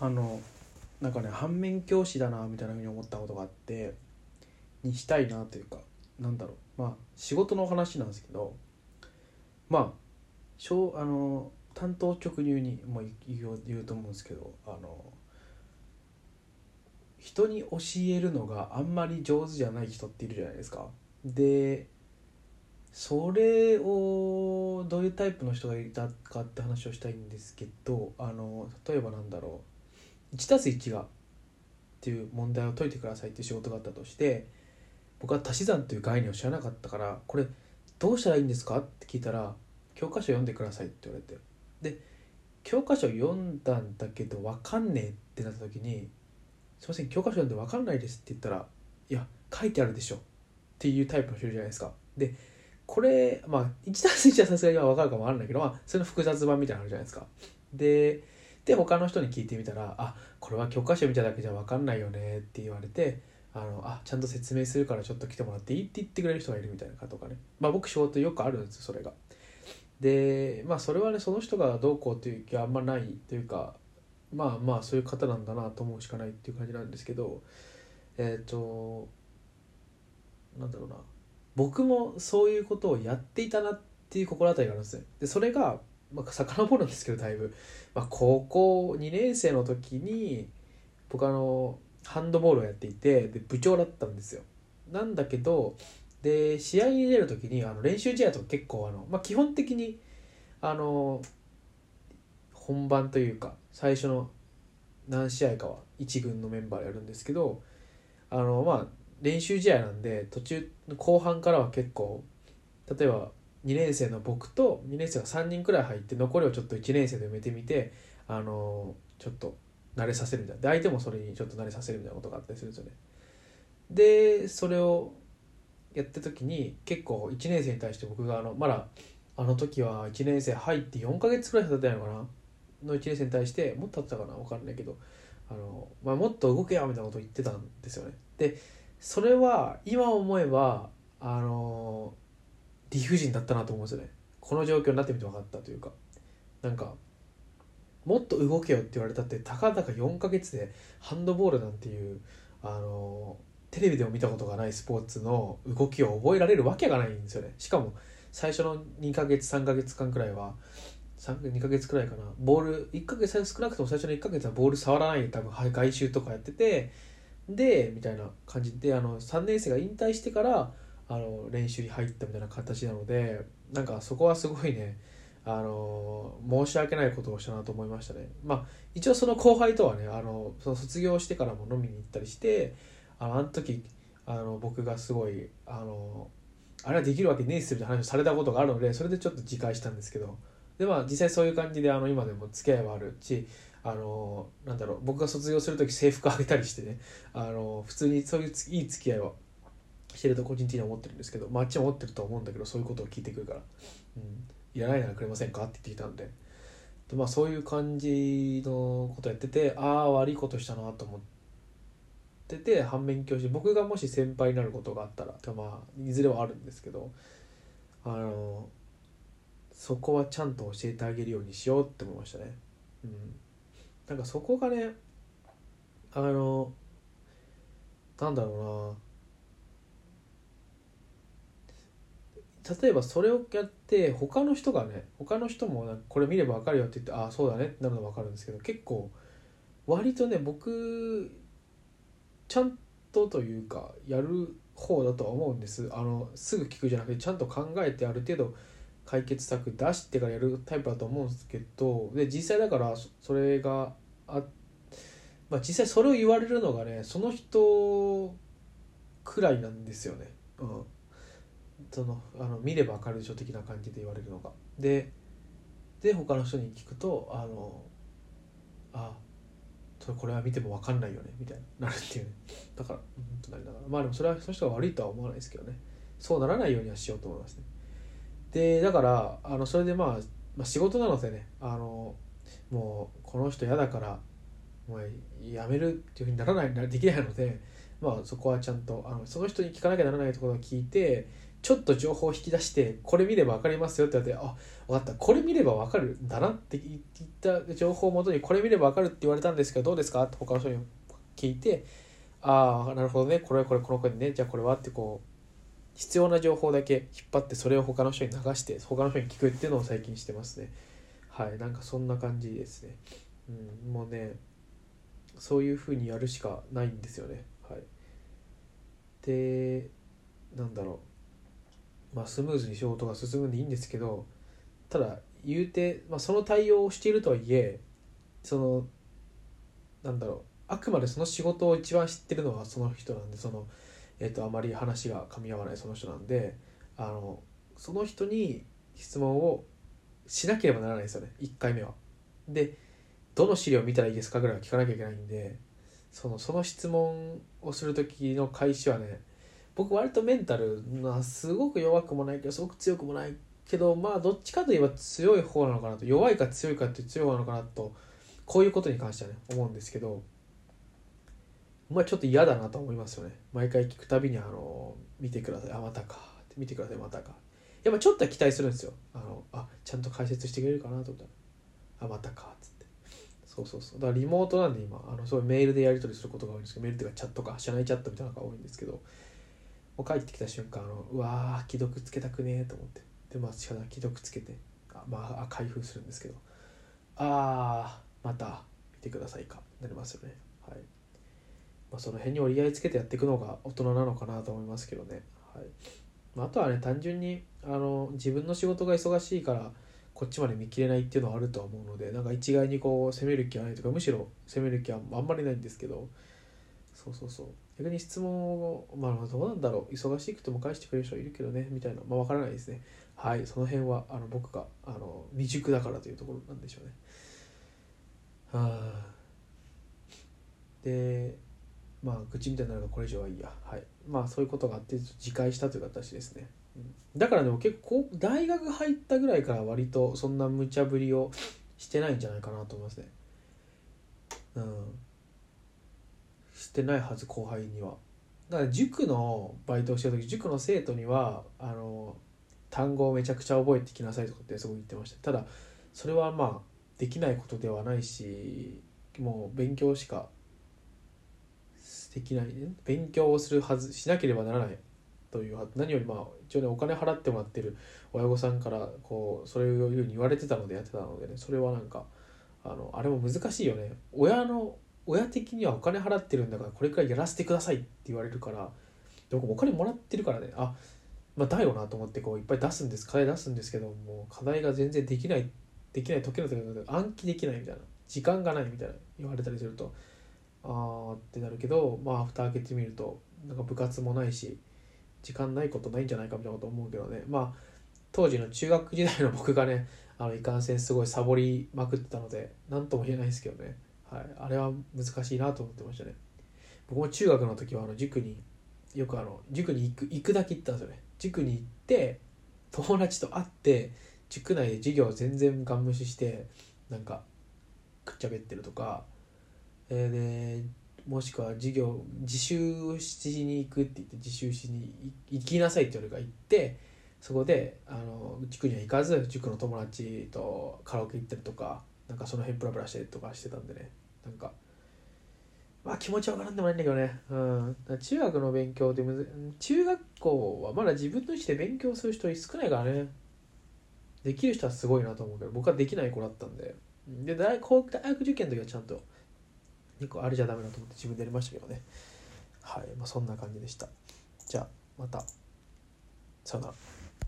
あのなんかね反面教師だなみたいなふうに思ったことがあってにしたいなというかなんだろうまあ仕事の話なんですけどまあ小あの担当直入にも言う言うと思うんですけどあの人に教えるのがあんまり上手じゃない人っているじゃないですか。でそれをどういうタイプの人がいたかって話をしたいんですけどあの例えばなんだろう1たす1がっていう問題を解いてくださいっていう仕事があったとして僕は足し算という概念を知らなかったからこれどうしたらいいんですかって聞いたら教科書読んでくださいって言われてで教科書読んだんだけど分かんねえってなった時に「すいません教科書読んで分かんないです」って言ったら「いや書いてあるでしょ」っていうタイプの人いるじゃないですか。でこれまあ1たす1はさすがに分かるかもあるんだけど、まあ、それの複雑版みたいなのあるじゃないですか。でで他の人に聞いてみたら「あこれは教科書見ただけじゃ分かんないよね」って言われてあのあちゃんと説明するからちょっと来てもらっていいって言ってくれる人がいるみたいなかとかねまあ僕仕事よくあるんですよそれが。でまあそれはねその人がどうこうっていう気はあんまないというかまあまあそういう方なんだなと思うしかないっていう感じなんですけどえっ、ー、となんだろうな僕もそういうことをやっていたなっていう心当たりがあるんですね。でそれがまあ、遡るんですけどだいぶ、まあ、高校2年生の時に僕あのハンドボールをやっていてで部長だったんですよ。なんだけどで試合に出る時にあの練習試合とか結構あの、まあ、基本的にあの本番というか最初の何試合かは1軍のメンバーでやるんですけどあのまあ練習試合なんで途中後半からは結構例えば2年生の僕と2年生が3人くらい入って残りをちょっと1年生で埋めてみてあのちょっと慣れさせるみたいなで相手もそれにちょっと慣れさせるみたいなことがあったりするんですよね。でそれをやった時に結構1年生に対して僕があのまだあの時は1年生入って4ヶ月くらい経ってないのかな？の1年生に対してもっと経ってたかな？分かんないけどあの、まあ、もっと動けよみたいなこと言ってたんですよね。でそれは今思えばあの理不尽だったなと思うんですよね。この状況になってみて分かったというか。なんかもっと動けよって言われたってたかだか4ヶ月でハンドボールなんていうあのテレビでも見たことがないスポーツの動きを覚えられるわけがないんですよね。しかも最初の2ヶ月3ヶ月間くらいは2ヶ月くらいかな。ボール1ヶ月少なくとも最初の1ヶ月はボール触らないで多分外周とかやっててでみたいな感じであの3年生が引退してからあの練習に入ったみたいな形なのでなんかそこはすごいねあの申し訳ないことをしたなと思いましたね。まあ一応その後輩とはねあのその卒業してからも飲みに行ったりしてあのあの時あの僕がすごいあのあれはできるわけねえっすみたいな話をされたことがあるのでそれでちょっと自戒したんですけどでまあ実際そういう感じであの今でも付き合いはあるしあのなんだろう僕が卒業する時制服あげたりしてねあの普通にそういういい付き合いはしてると個人的には思ってるんですけど、まあ、あっちも思ってると思うんだけどそういうことを聞いてくるから、うん、いらないならくれませんかって言ってきたんで。で、まあ、そういう感じのことやっててああ悪いことしたなと思ってて反面教師僕がもし先輩になることがあったらまあいずれはあるんですけどあのそこはちゃんと教えてあげるようにしようって思いましたね。うん、なんかそこがねあのなんだろうな。例えばそれをやって他の人がね他の人もなこれ見れば分かるよって言ってああそうだねってなるの分かるんですけど結構割とね僕ちゃんとというかやる方だとは思うんですあのすぐ聞くじゃなくてちゃんと考えてある程度解決策出してからやるタイプだと思うんですけどで実際だからそれがあまあ実際それを言われるのがねその人くらいなんですよね。うんそのあの見れば分かるでしょ的な感じで言われるのが。でで他の人に聞くとあのあそれこれは見ても分かんないよねみたいななるっていう。ねだからうんとなりながら。まあでもそれはその人が悪いとは思わないですけどね。そうならないようにはしようと思いますね。でだからあのそれで、まあ、まあ仕事なのでねあのもうこの人嫌だからもうやめるっていうふうにならないできないのでまあそこはちゃんとあのその人に聞かなきゃならないところを聞いてちょっと情報を引き出してこれ見れば分かりますよって言われてあ分かった。これ見れば分かるんだなって言った情報をもとにこれ見れば分かるって言われたんですけどどうですか？って他の人に聞いてああなるほどね。これはこれこの子にね。じゃあこれはってこう必要な情報だけ引っ張ってそれを他の人に流して他の人に聞くっていうのを最近してますね。はい。なんかそんな感じですね。うん。もうねそういうふうにやるしかないんですよね。はい。でなんだろう。まあスムーズに仕事が進むんでいいんですけどただ言うて、まあ、その対応をしているとはいえそのなんだろうあくまでその仕事を一番知ってるのはその人なんでそのえーと、あまり話が噛み合わないその人なんであのその人に質問をしなければならないですよね1回目は。でどの資料を見たらいいですかぐらいは聞かなきゃいけないんでそのその質問をする時の開始はね僕割とメンタルなすごく弱くもないけどすごく強くもないけどまあどっちかといえば強い方なのかなと弱いか強いかって強い方なのかなとこういうことに関してはね思うんですけどまあちょっと嫌だなと思いますよね。毎回聞くたびにあの見てください。あまたか。見てください。またか。やっぱちょっとは期待するんですよ。あのあちゃんと解説してくれるかなと思ったら。あまたか。っつって。そうそうそう。だからリモートなんで今あのそういうメールでやり取りすることが多いんですけどメールっていうかチャットか社内チャットみたいなのが多いんですけどもう帰ってきた瞬間あのうわー既読つけたくねえと思って。でまあ仕方既読つけて。あまあ開封するんですけど。ああまた見てくださいか。なりますよね。はい。まあ、その辺に折り合いつけてやっていくのが大人なのかなと思いますけどね、はい。まあ、あとはね単純にあの自分の仕事が忙しいからこっちまで見切れないっていうのはあるとは思うのでなんか一概にこう責める気はないとかむしろ責める気はあんまりないんですけどそうそうそう。逆に質問をまあどうなんだろう。忙しくても返してくれる人いるけどね。みたいな。まあ分からないですね。はい。その辺はあの僕があの未熟だからというところなんでしょうね。はあ。でまあ愚痴みたいになるがこれ以上はいいや。はい。まあそういうことがあって自戒したという形ですね、だからでも結構大学入ったぐらいから割とそんな無茶ぶりをしてないんじゃないかなと思いますね。うん。してないはず後輩には。だから塾のバイトをしてる時塾の生徒にはあの単語をめちゃくちゃ覚えてきなさいとかってすごい言ってました。ただそれはまあできないことではないしもう勉強しかできない。ね勉強をするはずしなければならない。という何よりまあ一応ねお金払ってもらってる親御さんからこうそういうふうに言われてたのでやってたのでねそれはなんかあのあれも難しいよね。親の親的にはお金払ってるんだからこれくらいやらせてくださいって言われるから僕もお金もらってるからね。あまあだよなと思ってこういっぱい出すんです課題出すんですけども課題が全然できないできない解けない暗記できないみたいな。時間がないみたいな言われたりするとあーってなるけどまあ蓋開けてみるとなんか部活もないし時間ないことないんじゃないかみたいなこと思うけどね。まあ当時の中学時代の僕がねあのいかんせんすごいサボりまくってたので何とも言えないですけどね、はい、あれは難しいなと思ってましたね。僕も中学の時はあの塾によくあの塾に行く行くだけ行ったんですよね。塾に行って友達と会って塾内で授業全然ガン無視してなんかくっちゃべってるとかえー、でもしくは授業自習しに行くって言って自習しに行きなさいって俺が言ってそこであの塾には行かず塾の友達とカラオケ行ったりとかなんかその辺プラプラしたりとかしてたんでね。なんかまあ気持ちわからんでもないんだけどね、うん、中学の勉強ってむず中学校はまだ自分の意思で勉強する人少ないからね。できる人はすごいなと思うけど僕はできない子だったんで。で大学受験の時はちゃんと2個あれじゃダメだと思って自分でやりましたけどね。はい、まあ、そんな感じでした。じゃあまた。さよなら。